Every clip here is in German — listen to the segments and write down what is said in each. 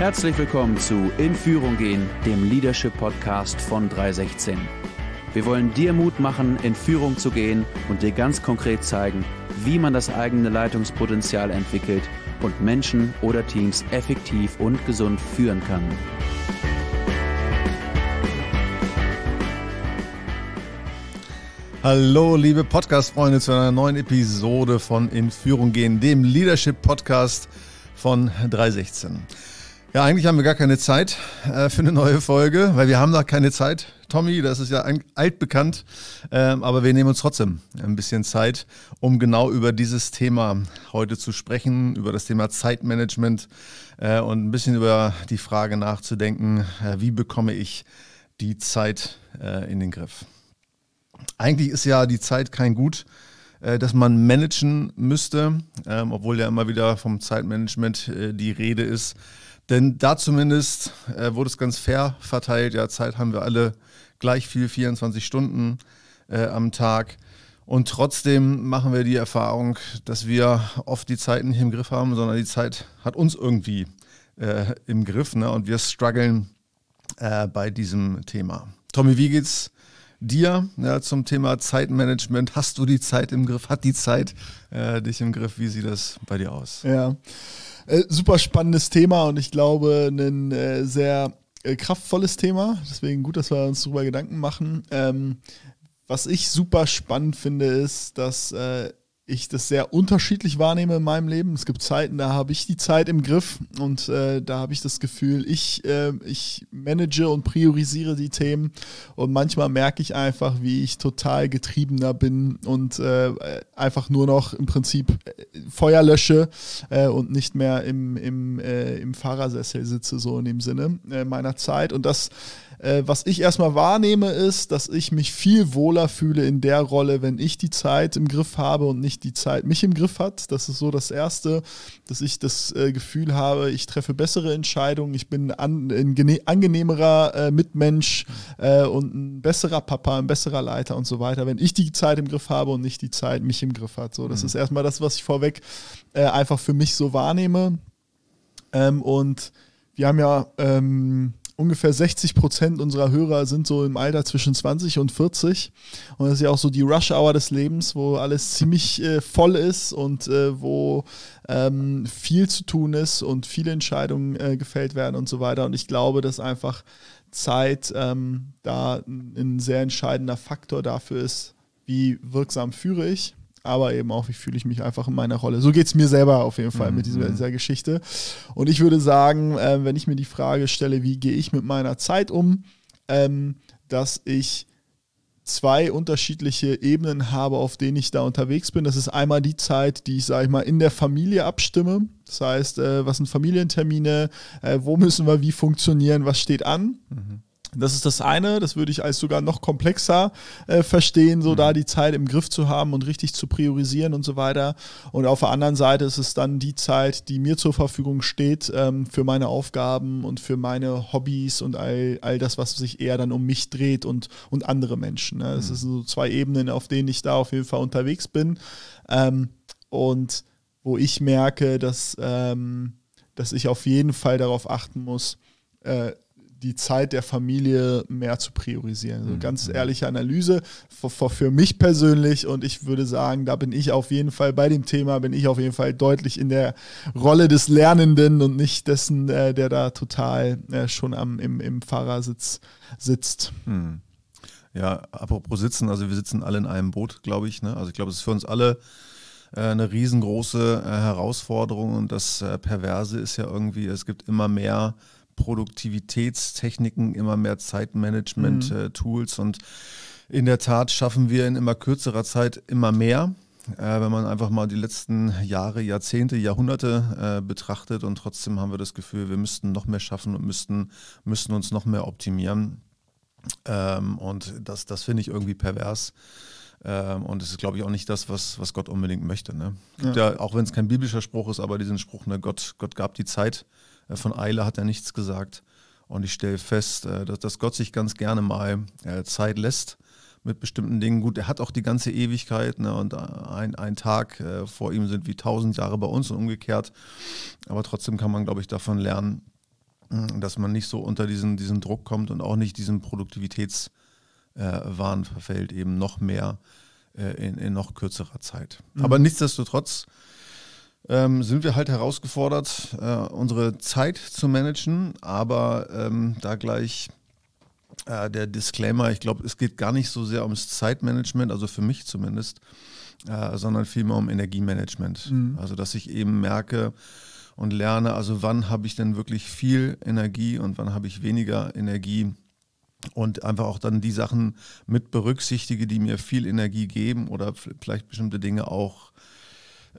Herzlich willkommen zu In Führung gehen, dem Leadership Podcast von 316. Wir wollen dir Mut machen, in Führung zu gehen und dir ganz konkret zeigen, wie man das eigene Leitungspotenzial entwickelt und Menschen oder Teams effektiv und gesund führen kann. Hallo, liebe Podcast-Freunde, zu einer neuen Episode von In Führung gehen, dem Leadership-Podcast von 316. Ja, eigentlich haben wir gar keine Zeit äh, für eine neue Folge, weil wir haben da keine Zeit. Tommy, das ist ja altbekannt, ähm, aber wir nehmen uns trotzdem ein bisschen Zeit, um genau über dieses Thema heute zu sprechen, über das Thema Zeitmanagement äh, und ein bisschen über die Frage nachzudenken, äh, wie bekomme ich die Zeit äh, in den Griff. Eigentlich ist ja die Zeit kein Gut, äh, das man managen müsste, ähm, obwohl ja immer wieder vom Zeitmanagement äh, die Rede ist. Denn da zumindest äh, wurde es ganz fair verteilt. Ja, Zeit haben wir alle gleich viel, 24 Stunden äh, am Tag. Und trotzdem machen wir die Erfahrung, dass wir oft die Zeit nicht im Griff haben, sondern die Zeit hat uns irgendwie äh, im Griff. Ne? Und wir strugglen äh, bei diesem Thema. Tommy, wie geht's dir ja, zum Thema Zeitmanagement. Hast du die Zeit im Griff? Hat die Zeit äh, dich im Griff? Wie sieht das bei dir aus? Ja, äh, super spannendes Thema und ich glaube, ein äh, sehr äh, kraftvolles Thema. Deswegen gut, dass wir uns darüber Gedanken machen. Ähm, was ich super spannend finde, ist, dass äh, ich das sehr unterschiedlich wahrnehme in meinem Leben. Es gibt Zeiten, da habe ich die Zeit im Griff und äh, da habe ich das Gefühl, ich, äh, ich manage und priorisiere die Themen und manchmal merke ich einfach, wie ich total getriebener bin und äh, einfach nur noch im Prinzip äh, Feuer lösche äh, und nicht mehr im, im, äh, im Fahrersessel sitze, so in dem Sinne meiner Zeit und das äh, was ich erstmal wahrnehme, ist, dass ich mich viel wohler fühle in der Rolle, wenn ich die Zeit im Griff habe und nicht die Zeit mich im Griff hat. Das ist so das Erste, dass ich das äh, Gefühl habe, ich treffe bessere Entscheidungen, ich bin an, ein angenehmerer äh, Mitmensch äh, und ein besserer Papa, ein besserer Leiter und so weiter, wenn ich die Zeit im Griff habe und nicht die Zeit mich im Griff hat. So, das mhm. ist erstmal das, was ich vorweg äh, einfach für mich so wahrnehme. Ähm, und wir haben ja ähm, ungefähr 60 Prozent unserer Hörer sind so im Alter zwischen 20 und 40. Und das ist ja auch so die Rush-Hour des Lebens, wo alles ziemlich äh, voll ist und äh, wo ähm, viel zu tun ist und viele Entscheidungen äh, gefällt werden und so weiter. Und ich glaube, dass einfach Zeit ähm, da ein sehr entscheidender Faktor dafür ist, wie wirksam führe ich aber eben auch, wie fühle ich mich einfach in meiner Rolle. So geht es mir selber auf jeden Fall mhm. mit dieser, mhm. dieser, Geschichte. Und ich würde sagen, äh, wenn ich mir die Frage stelle, wie gehe ich mit meiner Zeit um, ähm, dass ich zwei unterschiedliche Ebenen habe, auf denen ich da unterwegs bin. Das ist einmal die Zeit, die ich, sage ich mal, in der Familie abstimme. Das heißt, äh, was sind Familientermine, äh, wo müssen wir wie funktionieren, was steht an. Mhm. Das ist das eine, das würde ich als sogar noch komplexer äh, verstehen, so mhm. da die Zeit im Griff zu haben und richtig zu priorisieren und so weiter. Und auf der anderen Seite ist es dann die Zeit, die mir zur Verfügung steht ähm, für meine Aufgaben und für meine Hobbys und all, all das, was sich eher dann um mich dreht und, und andere Menschen. Ne? Das mhm. sind so zwei Ebenen, auf denen ich da auf jeden Fall unterwegs bin. Ähm, und wo ich merke, dass, ähm, dass ich auf jeden Fall darauf achten muss, äh, die Zeit der Familie mehr zu priorisieren. Also ganz mhm. ehrliche Analyse für, für, mich persönlich und ich würde sagen, da bin ich auf jeden Fall bei dem Thema, bin ich auf jeden Fall deutlich in der Rolle des Lernenden und nicht dessen, äh, der da total äh, schon am, im, im Fahrersitz sitzt. Hm. Ja, apropos sitzen, also wir sitzen alle in einem Boot, glaube ich. Ne? Also ich glaube, es ist für uns alle äh, eine riesengroße Herausforderung und das Perverse ist ja irgendwie, es gibt immer mehr Produktivitätstechniken, immer mehr Zeitmanagement-Tools mhm. und in der Tat schaffen wir in immer kürzerer Zeit immer mehr. Äh, wenn man einfach mal die letzten Jahre, Jahrzehnte, Jahrhunderte äh, betrachtet und trotzdem haben wir das Gefühl, wir müssten noch mehr schaffen und müssten, müssten uns noch mehr optimieren. Ähm, und das, das finde ich irgendwie pervers. Ähm, und es ist, glaube ich, auch nicht das, was, was Gott unbedingt möchte. Ne? Ja. ja. auch wenn es kein biblischer Spruch ist, aber diesen Spruch, ne, Gott, Gott gab die Zeit äh, von Eile hat er nichts gesagt. Und ich stelle fest, äh, dass, dass Gott sich ganz gerne mal äh, Zeit lässt mit bestimmten Dingen. Gut, er hat auch die ganze Ewigkeit ne, und ein, ein Tag äh, vor ihm sind wie tausend Jahre bei uns und umgekehrt. Aber trotzdem kann man, glaube ich, davon lernen, dass man nicht so unter diesen, diesen Druck kommt und auch nicht diesen Produktivitätswahn äh, verfällt, eben noch mehr äh, in, in, noch kürzerer Zeit. Mhm. Aber nichtsdestotrotz ähm, sind wir halt herausgefordert, äh, unsere Zeit zu managen, aber ähm, da gleich äh, der Disclaimer, ich glaube, es geht gar nicht so sehr ums Zeitmanagement, also für mich zumindest, äh, sondern vielmehr um Energiemanagement. Mhm. Also dass ich eben merke, und lerne, also wann habe ich denn wirklich viel Energie und wann habe ich weniger Energie und einfach auch dann die Sachen mit berücksichtige, die mir viel Energie geben oder vielleicht bestimmte Dinge auch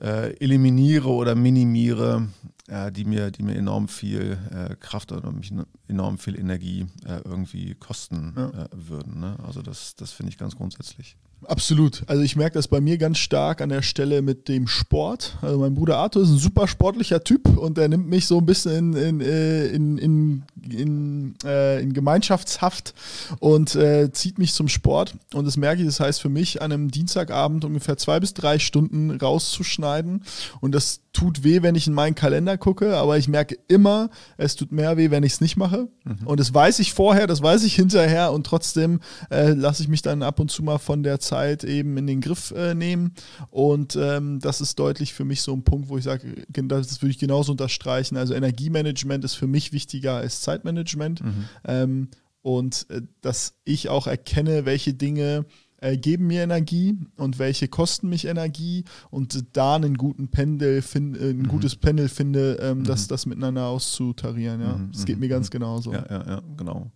äh, eliminiere oder minimiere, die, mir, die mir enorm viel äh, Kraft oder mich enorm viel Energie äh, irgendwie kosten ja. Äh, würden. Ne? Also das, das finde ich ganz grundsätzlich. Absolut. Also ich merke das bei mir ganz stark an der Stelle mit dem Sport. Also mein Bruder Arthur ist ein super sportlicher Typ und er nimmt mich so ein bisschen in, in, äh, in, in, in, äh, in Gemeinschaftshaft und äh, zieht mich zum Sport. Und das merke ich, das heißt für mich, an einem Dienstagabend ungefähr zwei bis drei Stunden rauszuschneiden. Und das tut weh, wenn ich in meinen Kalender gucke, aber ich merke immer, es tut mehr weh, wenn ich es nicht mache. Mhm. Und das weiß ich vorher, das weiß ich hinterher und trotzdem äh, lasse ich mich dann ab und zu mal von der Zeit eben in den Griff äh, nehmen. Und ähm, das ist deutlich für mich so ein Punkt, wo ich sage, das würde ich genauso unterstreichen. Also Energiemanagement ist für mich wichtiger als Zeitmanagement. Mhm. Ähm, und äh, dass ich auch erkenne, welche Dinge äh, geben mir Energie und welche kosten mich Energie und da einen guten Pendel, find, äh, ein mhm. gutes Pendel finde, ähm, mhm. das, das miteinander auszutarieren. Ja. Mhm. Das geht mir ganz mhm. genauso. Ja, ja, ja, genau.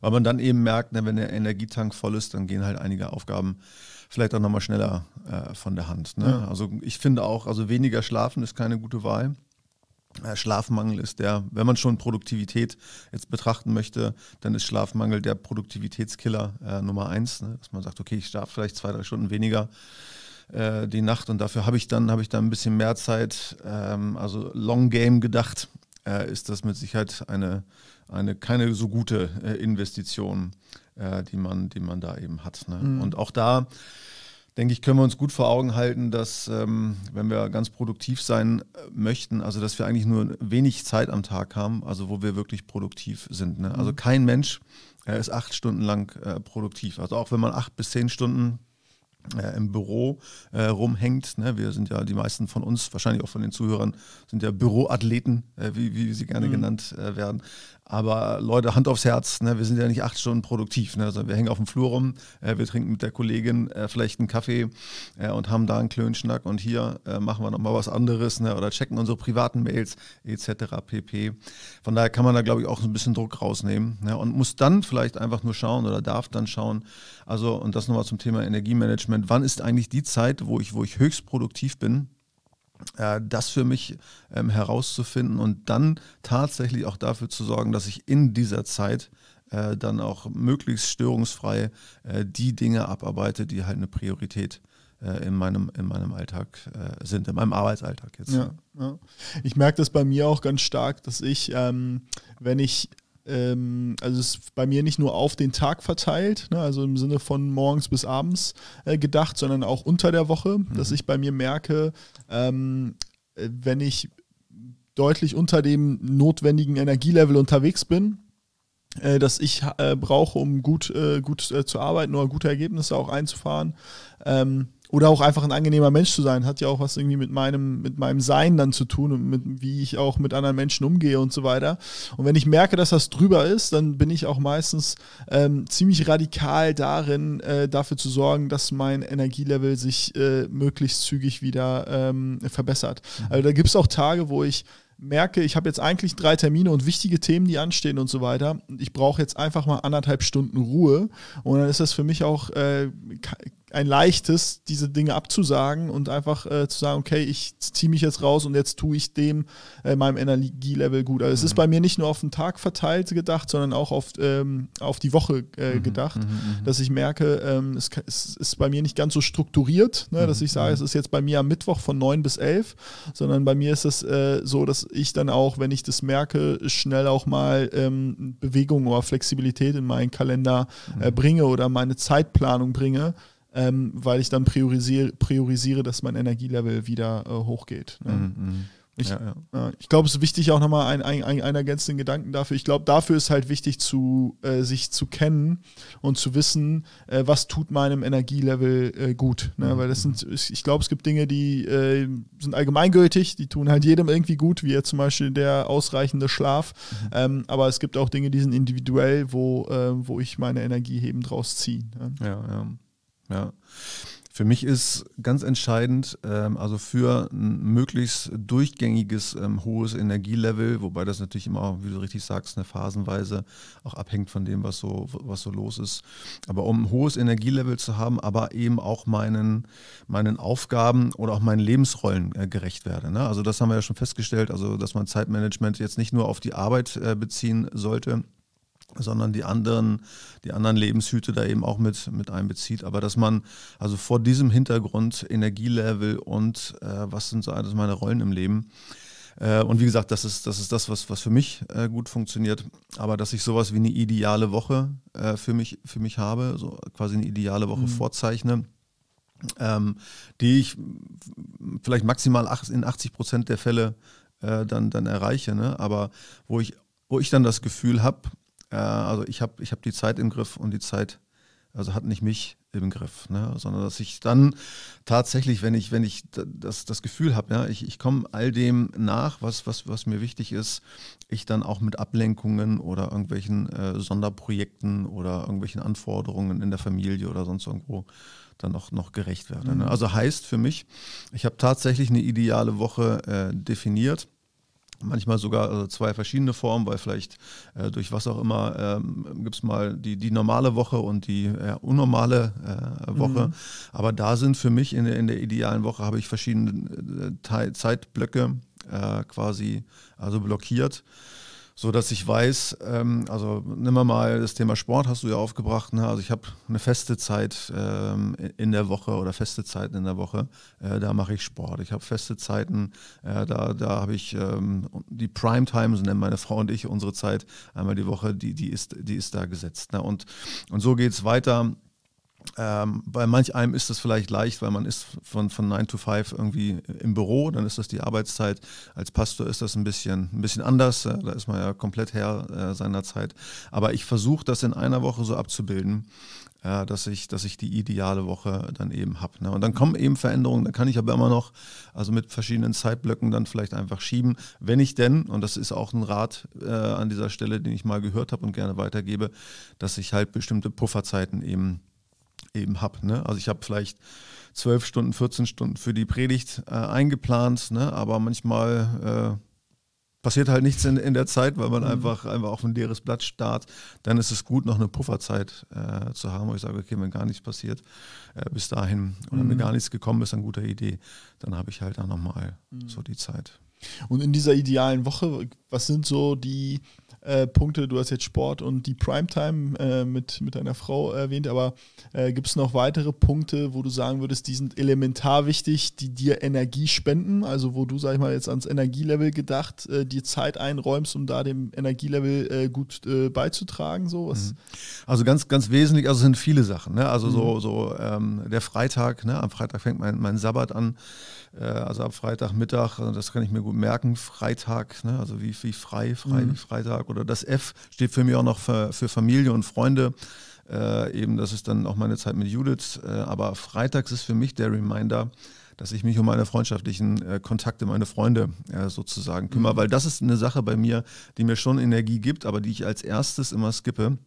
Weil man dann eben merkt, ne, wenn der Energietank voll ist, dann gehen halt einige Aufgaben vielleicht auch nochmal schneller äh, von der Hand. Ne? Ja. Also ich finde auch, also weniger schlafen ist keine gute Wahl. Äh, Schlafmangel ist der, wenn man schon Produktivität jetzt betrachten möchte, dann ist Schlafmangel der Produktivitätskiller äh, Nummer eins. Ne? Dass man sagt, okay, ich schlafe vielleicht zwei, drei Stunden weniger äh, die Nacht und dafür habe ich dann habe ich dann ein bisschen mehr Zeit. Ähm, also Long Game gedacht äh, ist das mit Sicherheit eine, eine keine so gute äh, Investition, äh, die man die man da eben hat. Ne? Mhm. Und auch da denke ich, können wir uns gut vor Augen halten, dass ähm, wenn wir ganz produktiv sein äh, möchten, also dass wir eigentlich nur wenig Zeit am Tag haben, also wo wir wirklich produktiv sind. Ne? Also mhm. kein Mensch äh, ist acht Stunden lang äh, produktiv. Also auch wenn man acht bis zehn Stunden äh, im Büro äh, rumhängt. Ne? Wir sind ja, die meisten von uns, wahrscheinlich auch von den Zuhörern, sind ja Büroathleten, äh, wie, wie sie gerne mhm. genannt äh, werden. Aber Leute, Hand aufs Herz, ne? wir sind ja nicht acht Stunden produktiv. Ne? Also wir hängen auf dem Flur rum, äh, wir trinken mit der Kollegin äh, vielleicht einen Kaffee äh, und haben da einen Klönschnack und hier äh, machen wir nochmal was anderes ne? oder checken unsere privaten Mails etc. pp. Von daher kann man da, glaube ich, auch ein bisschen Druck rausnehmen ne? und muss dann vielleicht einfach nur schauen oder darf dann schauen. Also, und das nochmal zum Thema Energiemanagement. Wann ist eigentlich die Zeit, wo ich, wo ich höchst produktiv bin? Äh, das für mich ähm, herauszufinden und dann tatsächlich auch dafür zu sorgen, dass ich in dieser Zeit äh, dann auch möglichst störungsfrei äh, die Dinge abarbeite, die halt eine Priorität äh, in, meinem, in meinem Alltag äh, sind, in meinem Arbeitsalltag jetzt. Ja, ja. Ich merke das bei mir auch ganz stark, dass ich, ähm, wenn ich ähm, also es ist bei mir nicht nur auf den Tag verteilt, ne, also im Sinne von morgens bis abends äh, gedacht, sondern auch unter der Woche, mhm. dass ich bei mir merke, ähm, äh, wenn ich deutlich unter dem notwendigen Energielevel unterwegs bin, äh, dass ich äh, brauche, um gut, äh, gut äh, zu arbeiten oder gute Ergebnisse auch einzufahren. Ähm, oder auch einfach ein angenehmer Mensch zu sein, hat ja auch was irgendwie mit meinem, mit meinem Sein dann zu tun und mit, wie ich auch mit anderen Menschen umgehe und so weiter. Und wenn ich merke, dass das drüber ist, dann bin ich auch meistens ähm, ziemlich radikal darin, äh, dafür zu sorgen, dass mein Energielevel sich äh, möglichst zügig wieder ähm, verbessert. Mhm. Also da gibt es auch Tage, wo ich merke, ich habe jetzt eigentlich drei Termine und wichtige Themen, die anstehen und so weiter. Ich brauche jetzt einfach mal anderthalb Stunden Ruhe. Und dann ist das für mich auch äh, ein leichtes, diese Dinge abzusagen und einfach äh, zu sagen, okay, ich ziehe mich jetzt raus und jetzt tue ich dem äh, meinem Energielevel gut. Also mhm. es ist mhm. bei mir nicht nur auf den Tag verteilt gedacht, sondern auch auf, ähm, auf die Woche äh, mhm. gedacht, mhm. mhm. dass ich merke, ähm, es, es, ist bei mir nicht ganz so strukturiert, ne, dass ich sage, es ist jetzt bei mir am Mittwoch von 9 bis 11, sondern bei mir ist es äh, so, dass ich dann auch, wenn ich das merke, schnell auch mal ähm, Bewegung oder Flexibilität in meinen Kalender äh, bringe oder meine Zeitplanung bringe ähm, weil ich dann priorisiere, priorisiere, dass mein Energielevel wieder äh, hochgeht. Ne? Mhm, mhm. Ich, ja, ja. ich glaube, es ist wichtig auch nochmal ein, ein, ein, ein ergänzenden Gedanken dafür. Ich glaube, dafür ist halt wichtig, zu, äh, sich zu kennen und zu wissen, äh, was tut meinem Energielevel äh, gut. Ne? Mhm. Weil das sind, ich glaube, es gibt Dinge, die äh, sind allgemeingültig, die tun halt jedem irgendwie gut, wie jetzt zum Beispiel der ausreichende Schlaf. Mhm. Ähm, aber es gibt auch Dinge, die sind individuell, wo, äh, wo ich meine Energie eben draus ziehe. Ne? Ja, ja. Ja. Für mich ist ganz entscheidend, ähm, also für ein möglichst durchgängiges ähm, hohes Energielevel, wobei das natürlich immer, wie du richtig sagst, eine phasenweise auch abhängt von dem, was so, was so los ist. Aber um ein hohes Energielevel zu haben, aber eben auch meinen, meinen Aufgaben oder auch meinen Lebensrollen äh, gerecht werde. Ne? Also das haben wir ja schon festgestellt, also dass man Zeitmanagement jetzt nicht nur auf die Arbeit äh, beziehen sollte, sondern die anderen, die anderen Lebenshüte da eben auch mit, mit einbezieht. Aber dass man also vor diesem Hintergrund Energielevel und äh, was sind so alles meine Rollen im Leben. Äh, und wie gesagt, das ist, das ist das, was, was für mich äh, gut funktioniert. Aber dass ich sowas wie eine ideale Woche äh, für, mich, für mich habe, so quasi eine ideale Woche mhm. vorzeichne. Ähm, die ich vielleicht maximal in 80 Prozent der Fälle äh, dann, dann erreiche, ne? aber wo ich, wo ich dann das Gefühl habe, äh, also ich habe ich hab die Zeit im Griff und die Zeit also hat nicht mich im Griff, ne? sondern dass ich dann tatsächlich, wenn ich, wenn ich das, das Gefühl habe, ja, ich, ich komme all dem nach, was, was, was mir wichtig ist, ich dann auch mit Ablenkungen oder irgendwelchen äh, Sonderprojekten oder irgendwelchen Anforderungen in der Familie oder sonst irgendwo dann noch, noch gerecht werde. Ne? Mhm. Ne? Also heißt für mich, ich habe tatsächlich eine ideale Woche äh, definiert manchmal sogar also zwei verschiedene Formen, weil vielleicht äh, durch was auch immer ähm, gibt es mal die, die normale Woche und die äh, unnormale äh, Woche. Mhm. Aber da sind für mich in der, in der idealen Woche habe ich verschiedene äh, Zeitblöcke äh, quasi also blockiert so dass ich weiß, ähm, also nimm mal das Thema Sport, hast du ja aufgebracht. Ne? Also ich habe eine feste Zeit ähm, in der Woche oder feste Zeiten in der Woche, äh, da mache ich Sport. Ich habe feste Zeiten, äh, da, da habe ich ähm, die Primetime, so nennen meine Frau und ich unsere Zeit einmal die Woche, die, die, ist, die ist da gesetzt. Ne? Und, und so geht es weiter ähm, bei manch einem ist das vielleicht leicht, weil man ist von, von 9 to 5 irgendwie im Büro, dann ist das die Arbeitszeit. Als Pastor ist das ein bisschen, ein bisschen anders, da ist man ja komplett Herr äh, seiner Zeit. Aber ich versuche das in einer Woche so abzubilden, äh, dass, ich, dass ich die ideale Woche dann eben habe. Ne? Und dann kommen eben Veränderungen, dann kann ich aber immer noch, also mit verschiedenen Zeitblöcken dann vielleicht einfach schieben, wenn ich denn, und das ist auch ein Rat äh, an dieser Stelle, den ich mal gehört habe und gerne weitergebe, dass ich halt bestimmte Pufferzeiten eben eben habe. Ne? Also ich habe vielleicht zwölf Stunden, 14 Stunden für die Predigt äh, eingeplant, ne? aber manchmal äh, passiert halt nichts in, in der Zeit, weil man mhm. einfach, einfach auf ein leeres Blatt starrt. Dann ist es gut, noch eine Pufferzeit äh, zu haben, wo ich sage, okay, wenn gar nichts passiert äh, bis dahin oder mhm. mir gar nichts gekommen ist, eine gute Idee, dann habe ich halt dann nochmal mhm. so die Zeit. Und in dieser idealen Woche, was sind so die äh, Punkte. Du hast jetzt Sport und die Primetime äh, mit, mit deiner Frau erwähnt, aber äh, gibt es noch weitere Punkte, wo du sagen würdest, die sind elementar wichtig, die dir Energie spenden? Also wo du, sag ich mal, jetzt ans Energielevel gedacht, äh, dir Zeit einräumst, um da dem Energielevel äh, gut beizutragen? So? Was? Mhm. Also ganz, ganz wesentlich, also sind viele Sachen. Ne? Also mhm. so, so ähm, der Freitag, ne? am Freitag fängt mein, mein Sabbat an. Also ab Freitagmittag, das kann ich mir gut merken, Freitag, ne? also wie, wie frei, frei mhm. wie Freitag oder oder das F steht für mich auch noch für, für Familie und Freunde. Äh, eben, das ist dann auch meine Zeit mit Judith. Äh, aber freitags ist für mich der Reminder, dass ich mich um meine freundschaftlichen äh, Kontakte, meine Freunde äh, sozusagen kümmere, mhm. weil das ist eine Sache bei mir, die mir schon Energie gibt, aber die ich als erstes immer skippe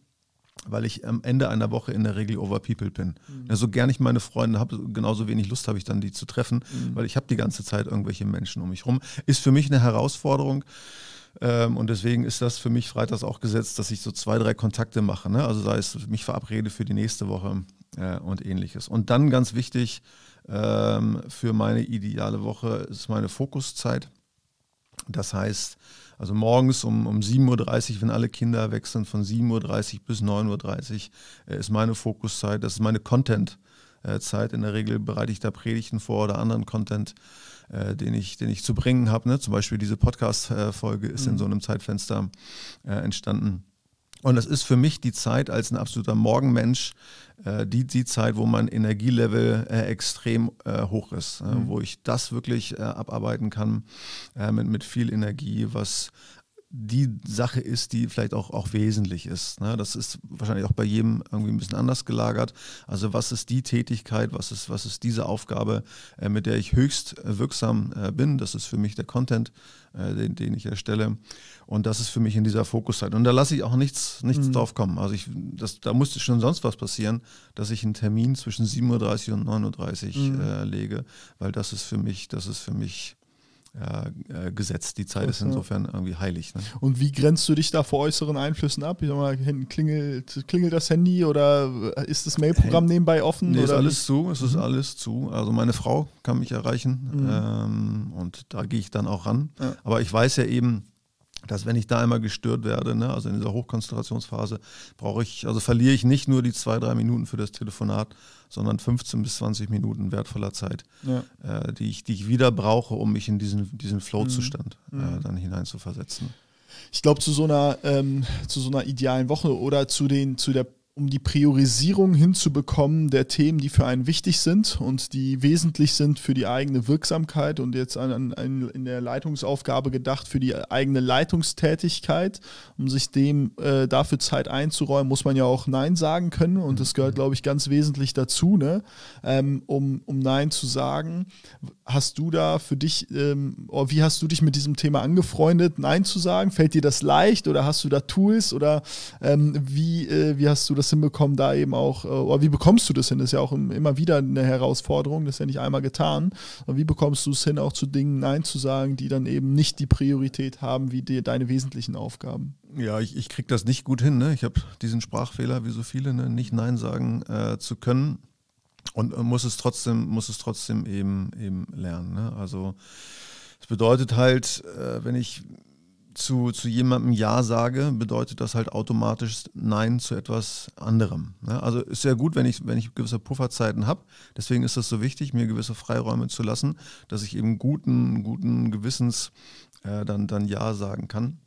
weil ich am Ende einer Woche in der Regel overpeopled bin. Mhm. Ja, so gern ich meine Freunde habe, genauso wenig Lust habe ich dann, die zu treffen, mhm. weil ich habe die ganze Zeit irgendwelche Menschen um mich rum. Ist für mich eine Herausforderung. Ähm, und deswegen ist das für mich freitags auch gesetzt, dass ich so zwei, drei Kontakte mache. Ne? Also sei es mich verabrede für die nächste Woche äh, und ähnliches. Und dann ganz wichtig ähm, für meine ideale Woche ist meine Fokuszeit. Das heißt, also morgens um, um 7.30 Uhr, wenn alle Kinder weg sind, von 7.30 Uhr bis 9.30 Uhr äh, ist meine Fokuszeit, das ist meine Content-Zeit. In der Regel bereite ich da Predigten vor oder anderen Content äh, den, ich, den ich zu bringen habe. Ne? Zum Beispiel diese Podcast-Folge ist mhm. in so einem Zeitfenster äh, entstanden. Und das ist für mich die Zeit als ein absoluter Morgenmensch, äh, die, die Zeit, wo mein Energielevel äh, extrem äh, hoch ist, mhm. wo ich das wirklich abarbeiten kann mit, mit viel Energie, was die Sache ist, die vielleicht auch, auch wesentlich ist. Ne? Das ist wahrscheinlich auch bei jedem irgendwie ein bisschen anders gelagert. Also was ist die Tätigkeit, was ist, was ist diese Aufgabe, äh, mit der ich höchst äh, wirksam äh, bin? Das ist für mich der Content, äh, den, den ich erstelle. Und das ist für mich in dieser Fokuszeit. Und da lasse ich auch nichts, nichts mhm. drauf kommen. Also ich, das, da musste schon sonst was passieren, dass ich einen Termin zwischen 7.30 Uhr und 9.30 Uhr mhm. Äh, lege, weil das ist für mich, das ist für mich äh, gesetzt. Die Zeit okay. ist insofern irgendwie heilig. Ne? Und wie grenzt du dich da vor äußeren Einflüssen ab? Ich sag mal, hinten klingelt, klingelt das Handy oder ist das Mailprogramm nebenbei offen? Nee, oder? ist alles zu, es ist mhm. alles zu. Also meine Frau kann mich erreichen mhm. ähm, und da gehe ich dann auch ran. Ja. Aber ich weiß ja eben, dass wenn ich da einmal gestört werde, ne, also in dieser Hochkonzentrationsphase, brauche ich, also verliere ich nicht nur die zwei, drei Minuten für das Telefonat, sondern 15 bis 20 Minuten wertvoller Zeit, ja. äh, die, ich, die ich wieder brauche, um mich in diesen, diesen Flow-Zustand mhm. äh, dann hineinzuversetzen. Ich glaube, zu so einer ähm, zu so einer idealen Woche oder zu den zu der um die Priorisierung hinzubekommen der Themen, die für einen wichtig sind und die wesentlich sind für die eigene Wirksamkeit und jetzt an, an, in der Leitungsaufgabe gedacht für die eigene Leitungstätigkeit, um sich dem äh, dafür Zeit einzuräumen, muss man ja auch Nein sagen können und das gehört, glaube ich, ganz wesentlich dazu, ne? Ähm, um, um Nein zu sagen. Hast du da für dich, ähm, oh, wie hast du dich mit diesem Thema angefreundet, Nein zu sagen? Fällt dir das leicht oder hast du da Tools oder ähm, wie, äh, wie hast du das das hinbekommen, da eben auch, äh, oder wie bekommst du das hin? Das ist ja auch immer wieder eine Herausforderung, das ist ja nicht einmal getan. Aber wie bekommst du es hin, auch zu Dingen Nein zu sagen, die dann eben nicht die Priorität haben wie die, deine wesentlichen Aufgaben? Ja, ich, ich kriege das nicht gut hin. Ne? Ich habe diesen Sprachfehler, wie so viele, ne? nicht Nein sagen äh, zu können und äh, muss es trotzdem, muss es trotzdem eben, eben lernen. Ne? Also es bedeutet halt, äh, wenn ich zu, zu jemandem Ja sage, bedeutet das halt automatisch Nein zu etwas anderem. Ne? Also ist ja gut, wenn ich, wenn ich gewisse Pufferzeiten habe. Deswegen ist es so wichtig, mir gewisse Freiräume zu lassen, dass ich eben guten, guten Gewissens äh, dann, dann Ja sagen kann.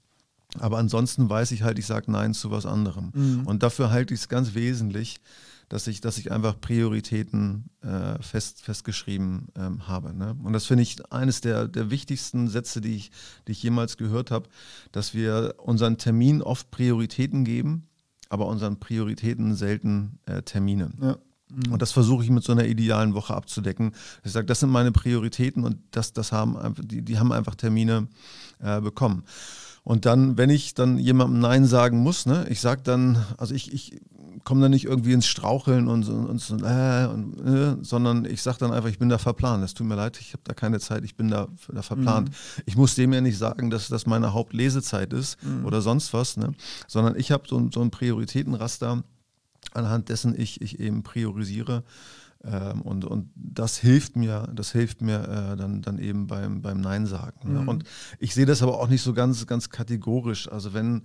Aber ansonsten weiß ich halt, ich sage Nein zu was anderem. Mhm. Und dafür halte ich es ganz wesentlich, dass ich, dass ich einfach Prioritäten äh, fest, festgeschrieben ähm, habe. Ne? Und das finde ich eines der, der wichtigsten Sätze, die ich, die ich jemals gehört habe, dass wir unseren Termin oft Prioritäten geben, aber unseren Prioritäten selten äh, Termine. Ja. Mhm. Und das versuche ich mit so einer idealen Woche abzudecken. Ich sage, das sind meine Prioritäten und das, das haben, die, die haben einfach Termine äh, bekommen. Und dann, wenn ich dann jemandem Nein sagen muss, ne, ich sage dann, also ich, ich komme dann nicht irgendwie ins Straucheln und, und, und, äh, und äh, sondern ich sage dann einfach, ich bin da verplant. Es tut mir leid, ich habe da keine Zeit, ich bin da, da verplant. Mhm. Ich muss dem ja nicht sagen, dass das meine Hauptlesezeit ist mhm. oder sonst was, ne? sondern ich habe so, so ein Prioritätenraster, anhand dessen ich, ich eben priorisiere. Ähm, und, und das hilft mir, das hilft mir äh, dann, dann eben beim, beim Nein sagen. Ne? Mhm. Und ich sehe das aber auch nicht so ganz, ganz kategorisch. Also wenn,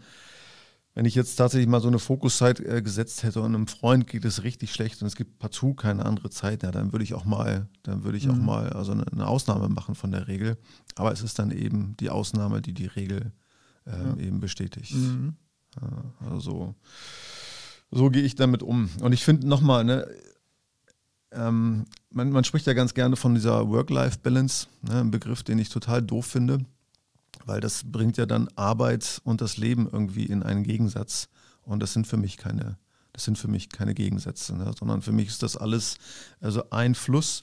wenn ich jetzt tatsächlich mal so eine Fokuszeit äh, gesetzt hätte und einem Freund geht es richtig schlecht und es gibt partout keine andere Zeit, ja, dann würde ich auch mal, dann würde ich mhm. auch mal also eine, eine, Ausnahme machen von der Regel. Aber es ist dann eben die Ausnahme, die die Regel ähm, ja. eben bestätigt. Mhm. Ja, also so gehe ich damit um. Und ich finde nochmal, ne, ähm, man, man, spricht ja ganz gerne von dieser Work-Life-Balance, ne, ein Begriff, den ich total doof finde, weil das bringt ja dann Arbeit und das Leben irgendwie in einen Gegensatz. Und das sind für mich keine, das sind für mich keine Gegensätze, ne, sondern für mich ist das alles also ein Fluss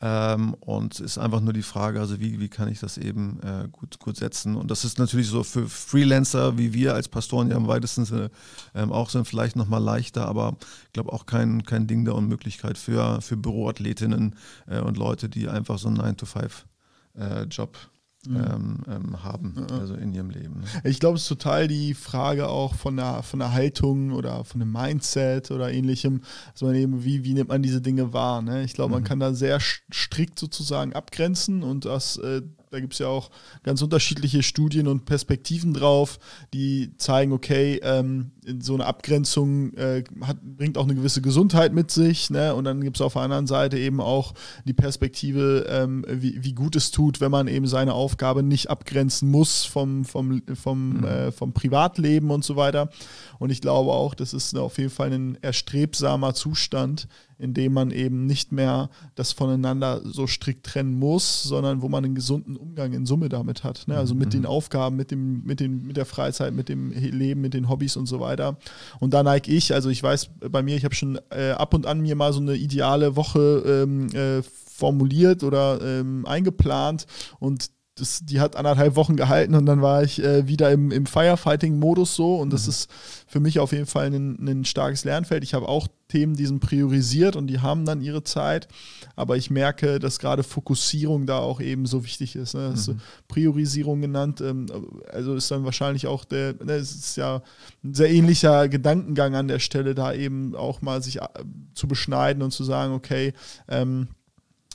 ähm, und es ist einfach nur die Frage, also wie, wie kann ich das eben äh, gut, gut setzen? Und das ist natürlich so für Freelancer wie wir als Pastoren ja im weitesten Sinne ähm, auch sind, vielleicht nochmal leichter, aber ich glaube auch kein, kein Ding der Unmöglichkeit für, für Büroathletinnen äh, und Leute, die einfach so einen 9-to-5-Job äh, Mhm. Ähm, ähm, haben, also in ihrem Leben. Ne? Ich glaube, es ist total die Frage auch von der, von der Haltung oder von dem Mindset oder ähnlichem, dass man eben, wie, wie nimmt man diese Dinge wahr. Ne? Ich glaube, man mhm. kann da sehr strikt sozusagen abgrenzen und das äh, da gibt es ja auch ganz unterschiedliche Studien und Perspektiven drauf, die zeigen, okay, ähm, so eine Abgrenzung äh, hat, bringt auch eine gewisse Gesundheit mit sich. Ne? Und dann gibt es auf der anderen Seite eben auch die Perspektive, ähm, wie, wie gut es tut, wenn man eben seine Aufgabe nicht abgrenzen muss vom, vom, vom, mhm. äh, vom Privatleben und so weiter. Und ich glaube auch, das ist auf jeden Fall ein erstrebsamer Zustand, in dem man eben nicht mehr das voneinander so strikt trennen muss, sondern wo man einen gesunden Umgang in Summe damit hat. Ne? Also mit mhm. den Aufgaben, mit, dem, mit, den, mit der Freizeit, mit dem Leben, mit den Hobbys und so weiter. Und da neige ich, also ich weiß bei mir, ich habe schon äh, ab und an mir mal so eine ideale Woche ähm, äh, formuliert oder ähm, eingeplant und das, die hat anderthalb Wochen gehalten und dann war ich äh, wieder im, im Firefighting-Modus so und das mhm. ist für mich auf jeden Fall ein, ein starkes Lernfeld. Ich habe auch Themen, die sind priorisiert und die haben dann ihre Zeit, aber ich merke, dass gerade Fokussierung da auch eben so wichtig ist. Ne? Mhm. Priorisierung genannt, ähm, also ist dann wahrscheinlich auch der, ne, es ist ja ein sehr ähnlicher Gedankengang an der Stelle, da eben auch mal sich äh, zu beschneiden und zu sagen, okay, ähm,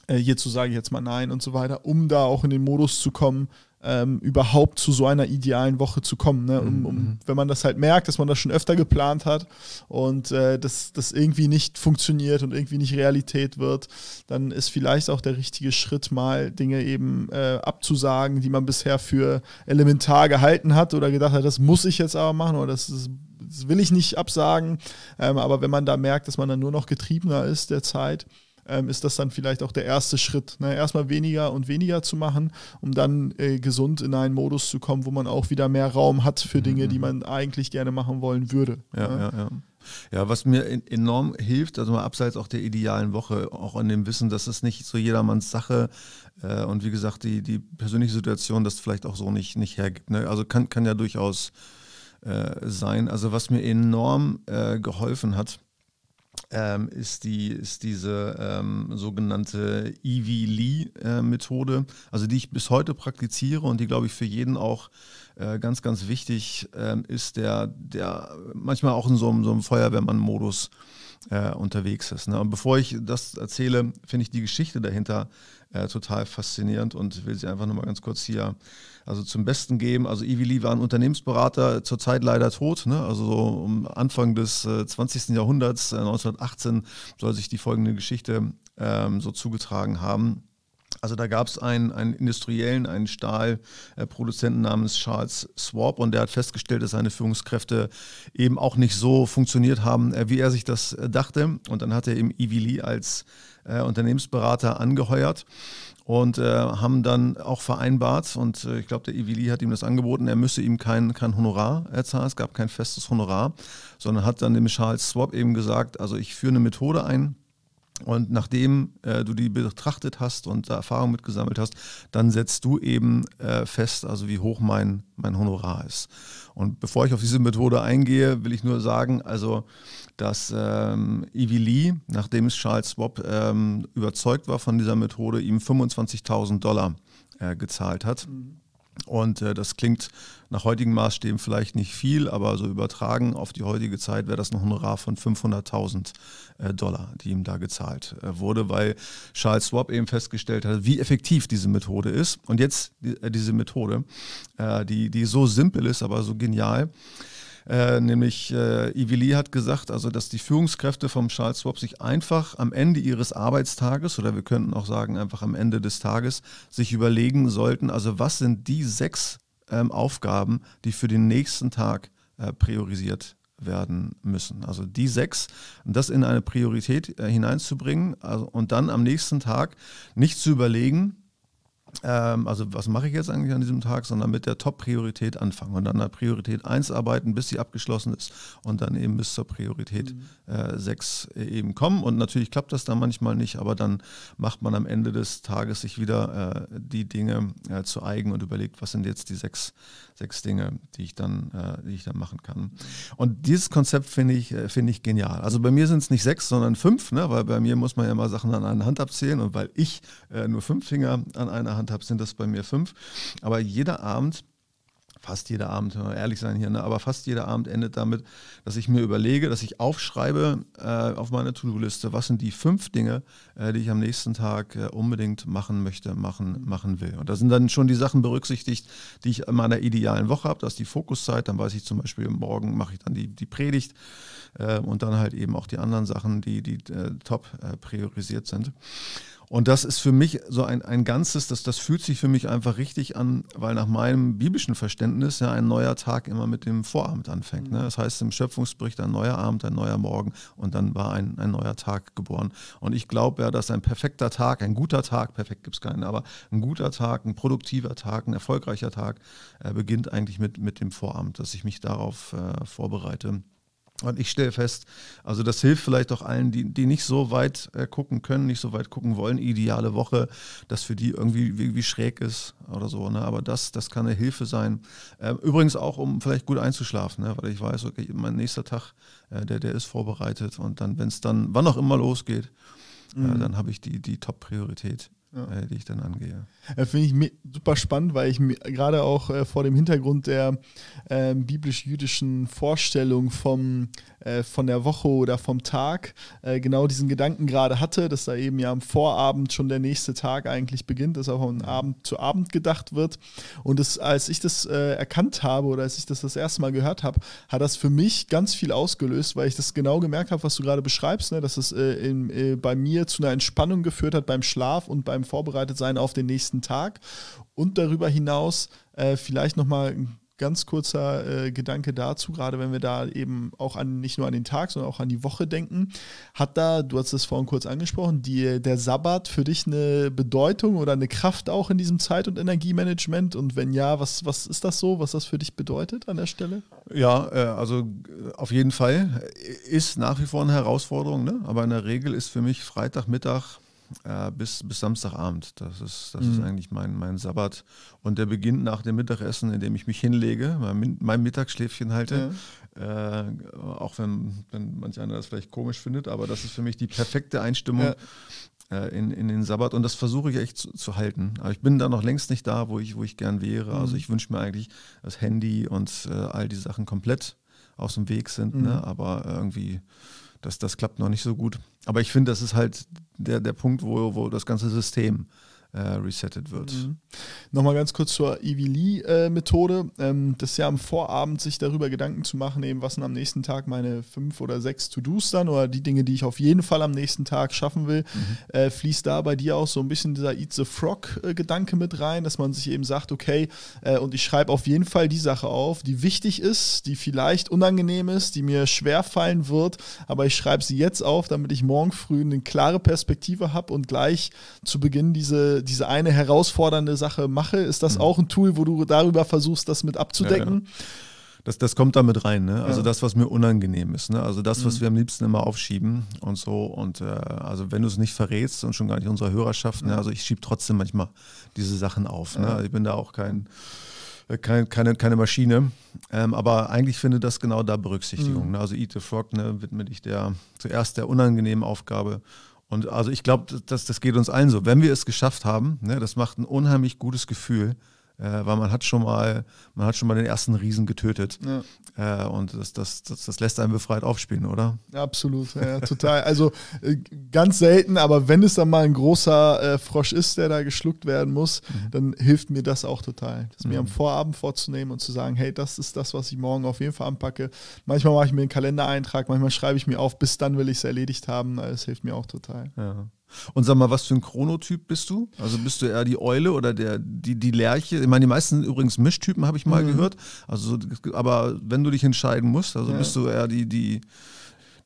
äh, hierzu sage ich jetzt mal nein und so weiter, um da auch in den Modus zu kommen, ähm, überhaupt zu so einer idealen Woche zu kommen. Ne? Um, um, mhm. wenn man das halt merkt, dass man das schon öfter geplant hat und äh, dass das irgendwie nicht funktioniert und irgendwie nicht Realität wird, dann ist vielleicht auch der richtige Schritt, mal Dinge eben äh, abzusagen, die man bisher für elementar gehalten hat oder gedacht hat, das muss ich jetzt aber machen oder das, ist, das will ich nicht absagen. Ähm, aber wenn man da merkt, dass man dann nur noch getriebener ist der Zeit, ähm, ist das dann vielleicht auch der erste Schritt. Ne? Erstmal weniger und weniger zu machen, um dann äh, gesund in einen Modus zu kommen, wo man auch wieder mehr Raum hat für Dinge, die mhm. man eigentlich gerne machen wollen würde. Ja, ne? ja, ja. Ja, was mir enorm hilft, also mal abseits auch der idealen Woche, auch in dem Wissen, dass es nicht so jedermanns Sache äh, und wie gesagt, die, die persönliche Situation das vielleicht auch so nicht, nicht hergibt. Ne? Also kann, kann ja durchaus äh, sein. Also was mir enorm äh, geholfen hat, ähm, ist, die, ist diese ähm, sogenannte Evie Lee-Methode, äh, also die ich bis heute praktiziere und die, glaube ich, für jeden auch äh, ganz, ganz wichtig äh, ist, der, der manchmal auch in so, so einem Feuerwehrmann-Modus äh, unterwegs ist. Ne? Und bevor ich das erzähle, finde ich die Geschichte dahinter äh, total faszinierend und will sie einfach nochmal ganz kurz hier also zum Besten geben. Also Ivy Lee war ein Unternehmensberater, zurzeit leider tot. Ne? Also so um Anfang des äh, 20. Jahrhunderts, äh, 1918, soll sich die folgende Geschichte ähm, so zugetragen haben. Also da gab es einen, einen Industriellen, einen Stahlproduzenten namens Charles Swab und der hat festgestellt, dass seine Führungskräfte eben auch nicht so funktioniert haben, äh, wie er sich das äh, dachte. Und dann hat er eben Ivy Lee als äh, Unternehmensberater angeheuert und äh, haben dann auch vereinbart, und äh, ich glaube, der Ivy Lee hat ihm das angeboten, er müsse ihm kein, kein Honorar erzahlen, es gab kein festes Honorar, sondern hat dann dem Charles Swab eben gesagt, also ich führe eine Methode ein, und nachdem äh, du die betrachtet hast und da Erfahrung mitgesammelt hast, dann setzt du eben äh, fest, also wie hoch mein, mein Honorar ist. Und bevor ich auf diese Methode eingehe, will ich nur sagen, also dass ähm, Evie Lee, nachdem es Charles Swab ähm, überzeugt war von dieser Methode, ihm 25.000 Dollar äh, gezahlt hat. Mhm. Und äh, das klingt nach heutigen Maßstäben vielleicht nicht viel, aber so übertragen auf die heutige Zeit wäre das ein Honorar von 500.000 äh, Dollar, die ihm da gezahlt äh, wurde, weil Charles Schwab eben festgestellt hat, wie effektiv diese Methode ist. Und jetzt die, äh, diese Methode, äh, die, die so simpel ist, aber so genial, äh, nämlich äh, Ivili hat gesagt, also dass die Führungskräfte vom Charles Schwab sich einfach am Ende ihres Arbeitstages oder wir könnten auch sagen einfach am Ende des Tages sich überlegen sollten, also was sind die sechs ähm, Aufgaben, die für den nächsten Tag äh, priorisiert werden müssen. Also die sechs, das in eine Priorität äh, hineinzubringen also, und dann am nächsten Tag nicht zu überlegen, ähm, also was mache ich jetzt eigentlich an diesem Tag, sondern mit der Top-Priorität anfangen und dann an Priorität 1 arbeiten, bis sie abgeschlossen ist und dann eben bis zur Priorität mhm. äh, 6 äh, eben kommen. Und natürlich klappt das dann manchmal nicht, aber dann macht man am Ende des Tages sich wieder äh, die Dinge äh, zu eigen und überlegt, was sind jetzt die sechs, sechs Dinge, die ich dann, äh, die ich dann machen kann. Und dieses Konzept finde ich, äh, finde ich genial. Also bei mir sind es nicht sechs, sondern fünf, ne? weil bei mir muss man ja mal Sachen an einer Hand abzählen und weil ich nur fünf Finger an einer Hand habe, sind das bei mir fünf. Aber jeder Abend fast jeder Abend, ehrlich sein hier, ne? aber fast jeder Abend endet damit, dass ich mir überlege, dass ich aufschreibe äh, auf meiner To-Do-Liste, was sind die fünf Dinge, äh, die ich am nächsten Tag äh, unbedingt machen möchte, machen, machen will. Und da sind dann schon die Sachen berücksichtigt, die ich in meiner idealen Woche habe. Das ist die Fokuszeit, dann weiß ich zum Beispiel, morgen mache ich dann die, die Predigt äh, und dann halt eben auch die anderen Sachen, die, die äh, top äh, priorisiert sind. Und das ist für mich so ein, ein Ganzes, das, das fühlt sich für mich einfach richtig an, weil nach meinem biblischen Verständnis ja ein neuer Tag immer mit dem Vorabend anfängt. Ne? Das heißt im Schöpfungsbericht ein neuer Abend, ein neuer Morgen und dann war ein, ein neuer Tag geboren. Und ich glaube ja, dass ein perfekter Tag, ein guter Tag, perfekt gibt es keinen, aber ein guter Tag, ein produktiver Tag, ein erfolgreicher Tag äh, beginnt eigentlich mit, mit dem Vorabend, dass ich mich darauf äh, vorbereite. Und ich stelle fest, also das hilft vielleicht auch allen, die, die nicht so weit äh, gucken können, nicht so weit gucken wollen, ideale Woche, dass für die irgendwie wie, wie schräg ist oder so. Ne? Aber das, das kann eine Hilfe sein. Äh, übrigens auch, um vielleicht gut einzuschlafen, ne? weil ich weiß, okay, mein nächster Tag, äh, der, der ist vorbereitet und dann, wenn es dann, wann auch immer losgeht, äh, mhm. dann habe ich die, die Top-Priorität ja. äh, die ich dann angehe. Äh, Finde ich super spannend, weil ich gerade auch äh, vor dem Hintergrund der äh, biblisch-jüdischen Vorstellung vom, äh, von der Woche oder vom Tag äh, genau diesen Gedanken gerade hatte, dass da eben ja am Vorabend schon der nächste Tag eigentlich beginnt, dass auch am Abend zu Abend gedacht wird. Und das, als ich das erkannt habe oder als ich das das erste Mal gehört habe, hat das für mich ganz viel ausgelöst, weil ich das genau gemerkt habe, was du gerade beschreibst, ne? dass es in, bei mir zu einer Entspannung geführt hat beim Schlaf und beim vorbereitet sein auf den nächsten Tag. Und darüber hinaus äh, vielleicht nochmal ein ganz kurzer äh, Gedanke dazu, gerade wenn wir da eben auch an nicht nur an den Tag, sondern auch an die Woche denken. Hat da, du hast es vorhin kurz angesprochen, die, der Sabbat für dich eine Bedeutung oder eine Kraft auch in diesem Zeit- und Energiemanagement? Und wenn ja, was, was ist das so, was das für dich bedeutet an der Stelle? Ja, äh, also auf jeden Fall ist nach wie vor eine Herausforderung, ne? aber in der Regel ist für mich Freitagmittag äh, bis, bis Samstagabend. Das ist, das mhm. ist eigentlich mein, mein Sabbat. Und der beginnt nach dem Mittagessen, indem ich mich hinlege, mein, mein Mittagsschläfchen halte. Ja. Äh, auch wenn, wenn manch einer das vielleicht komisch findet, aber das ist für mich die perfekte Einstimmung. Ja äh, in, in den Sabbat und das versuche ich echt zu, zu, halten. Aber ich bin da noch längst nicht da, wo ich, wo ich gern wäre. Also mhm. Also ich wünsche mir eigentlich, dass Handy und äh, all die Sachen komplett aus dem Weg sind, ne? mhm. ne? aber irgendwie das, das klappt noch nicht so gut. Aber ich finde, das ist halt der, der Punkt, wo, wo das ganze System äh, resettet wird. Mhm. Nochmal ganz kurz zur Ivy Lee-Methode. Äh, ähm, das ist ja am Vorabend, sich darüber Gedanken zu machen, eben was sind am nächsten Tag meine fünf oder sechs To-Dos dann oder die Dinge, die ich auf jeden Fall am nächsten Tag schaffen will. Mhm. Äh, fließt da bei dir auch so ein bisschen dieser Eat the Frog-Gedanke mit rein, dass man sich eben sagt, okay, äh, und ich schreibe auf jeden Fall die Sache auf, die wichtig ist, die vielleicht unangenehm ist, die mir schwer fallen wird, aber ich schreibe sie jetzt auf, damit ich morgen früh eine klare Perspektive habe und gleich zu Beginn diese diese eine herausfordernde Sache mache, ist das mhm. auch ein Tool, wo du darüber versuchst, das mit abzudecken? Ja, ja. Das, das kommt damit rein, ne? Also ja. das, was mir unangenehm ist, ne? Also das, was mhm. wir am liebsten immer aufschieben und so. Und äh, also wenn du es nicht verrätst und schon gar nicht unserer Hörerschaft, ne? Also ich schiebe trotzdem manchmal diese Sachen auf. Ne? Ich bin da auch kein, äh, kein, keine, keine Maschine. Ähm, aber eigentlich findet das genau da Berücksichtigung. Mhm. Ne? Also Eat the Frog ne, widme dich der zuerst der unangenehmen Aufgabe und also ich glaube, das, das geht uns allen so. Wenn wir es geschafft haben, ne, das macht ein unheimlich gutes Gefühl, äh, weil man hat schon mal, man hat schon mal den ersten Riesen getötet. Ja. Äh, und das, das, das, das, lässt einen befreit aufspielen, oder? absolut, ja, total. Also äh, ganz selten, aber wenn es dann mal ein großer äh, Frosch ist, der da geschluckt werden muss, mhm. dann hilft mir das auch total. Das mhm. mir am Vorabend vorzunehmen und zu sagen, hey, das ist das, was ich morgen auf jeden Fall anpacke. Manchmal mache ich mir einen Kalendereintrag, manchmal schreibe ich mir auf, bis dann will ich es erledigt haben. Das hilft mir auch total. Ja. Und sag mal, was für ein Chronotyp bist du? Also bist du eher die Eule oder der, die, die Lerche? Ich meine, die meisten sind übrigens Mischtypen, habe ich mal mhm. gehört. Also, aber wenn du dich entscheiden musst, also ja. bist du eher die, die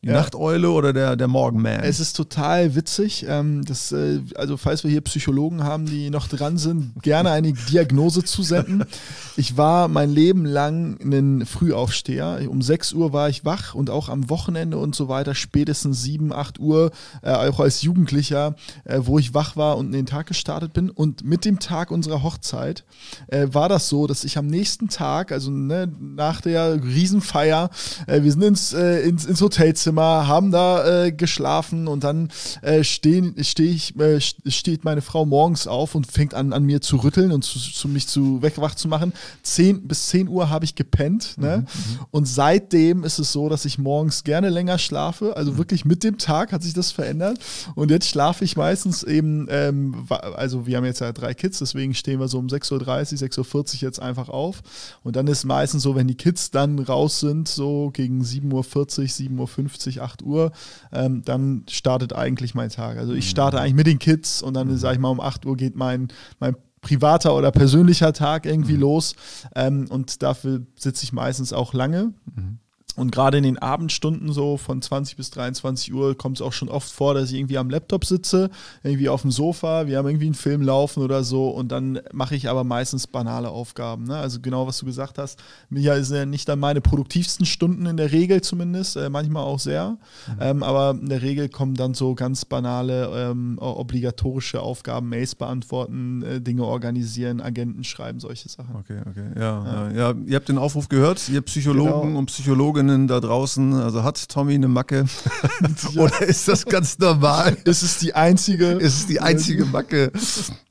die ja. Nachteule oder der, der Morgenman? Es ist total witzig. Ähm, das, äh, also, falls wir hier Psychologen haben, die noch dran sind, gerne eine Diagnose zusenden. Ich war mein Leben lang ein Frühaufsteher. Um 6 Uhr war ich wach und auch am Wochenende und so weiter, spätestens 7, 8 Uhr, äh, auch als Jugendlicher, äh, wo ich wach war und in den Tag gestartet bin. Und mit dem Tag unserer Hochzeit äh, war das so, dass ich am nächsten Tag, also ne, nach der Riesenfeier, äh, wir sind ins, äh, ins, ins Hotelzimmer Schlafzimmer, haben da äh, geschlafen und dann äh, stehen, steh ich, äh, steht meine Frau morgens auf und fängt an, an mir zu rütteln und zu, zu mich zu wegwach zu machen. Zehn, bis 10 Uhr habe ich gepennt. Ne? Mhm, mhm, und seitdem ist es so, dass ich morgens gerne länger schlafe. Also mhm. wirklich mit dem Tag hat sich das verändert. Und jetzt schlafe ich meistens eben, ähm, also wir haben jetzt ja drei Kids, deswegen stehen wir so um 6.30 Uhr, 6.40 Uhr jetzt einfach auf. Und dann ist meistens so, wenn die Kids dann raus sind, so gegen 7.40 Uhr, 7.50 Uhr, 8 Uhr, ähm, dann startet eigentlich mein Tag. Also ich starte eigentlich mit den Kids und dann, sage ich mal, um 8 Uhr geht mein, mein privater oder persönlicher Tag irgendwie mhm. los. Ähm, und dafür sitze ich meistens auch lange. Mhm. Und gerade in den Abendstunden so von 20 bis 23 Uhr kommt es auch schon oft vor, dass ich irgendwie am Laptop sitze, irgendwie auf dem Sofa, wir haben irgendwie einen Film laufen oder so und dann mache ich aber meistens banale Aufgaben. Ne? Also genau, was du gesagt hast. Micha ist ja nicht dann meine produktivsten Stunden in der Regel zumindest, äh, manchmal auch sehr. Mhm. Ähm, aber in der Regel kommen dann so ganz banale, ähm, obligatorische Aufgaben, Mails beantworten, äh, Dinge organisieren, Agenten schreiben, solche Sachen. Okay, okay. Ja, ja. ja ihr habt den Aufruf gehört, ihr Psychologen genau. und Psychologinnen Hörerinnen da draußen, also hat Tommy eine Macke? Oder ist das ganz normal? Ist es die einzige? Ist es die einzige Macke?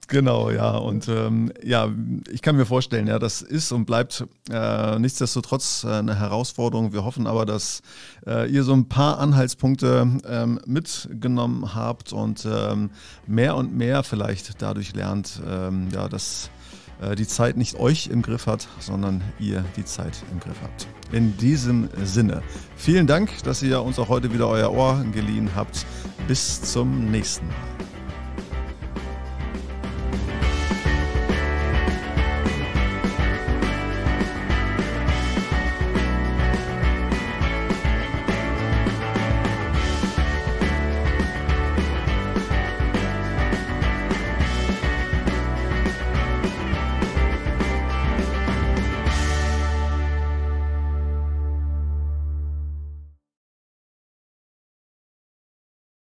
Genau, ja. Und ähm, ja, ich kann mir vorstellen, ja, das ist und bleibt äh, nichtsdestotrotz äh, eine Herausforderung. Wir hoffen aber, dass äh, ihr so ein paar Anhaltspunkte ähm, mitgenommen habt und ähm, mehr und mehr vielleicht dadurch lernt, ähm, ja, dass äh, die Zeit nicht euch im Griff hat, sondern ihr die Zeit im Griff habt. In diesem Sinne, vielen Dank, dass ihr uns auch heute wieder euer Ohr geliehen habt. Bis zum nächsten Mal.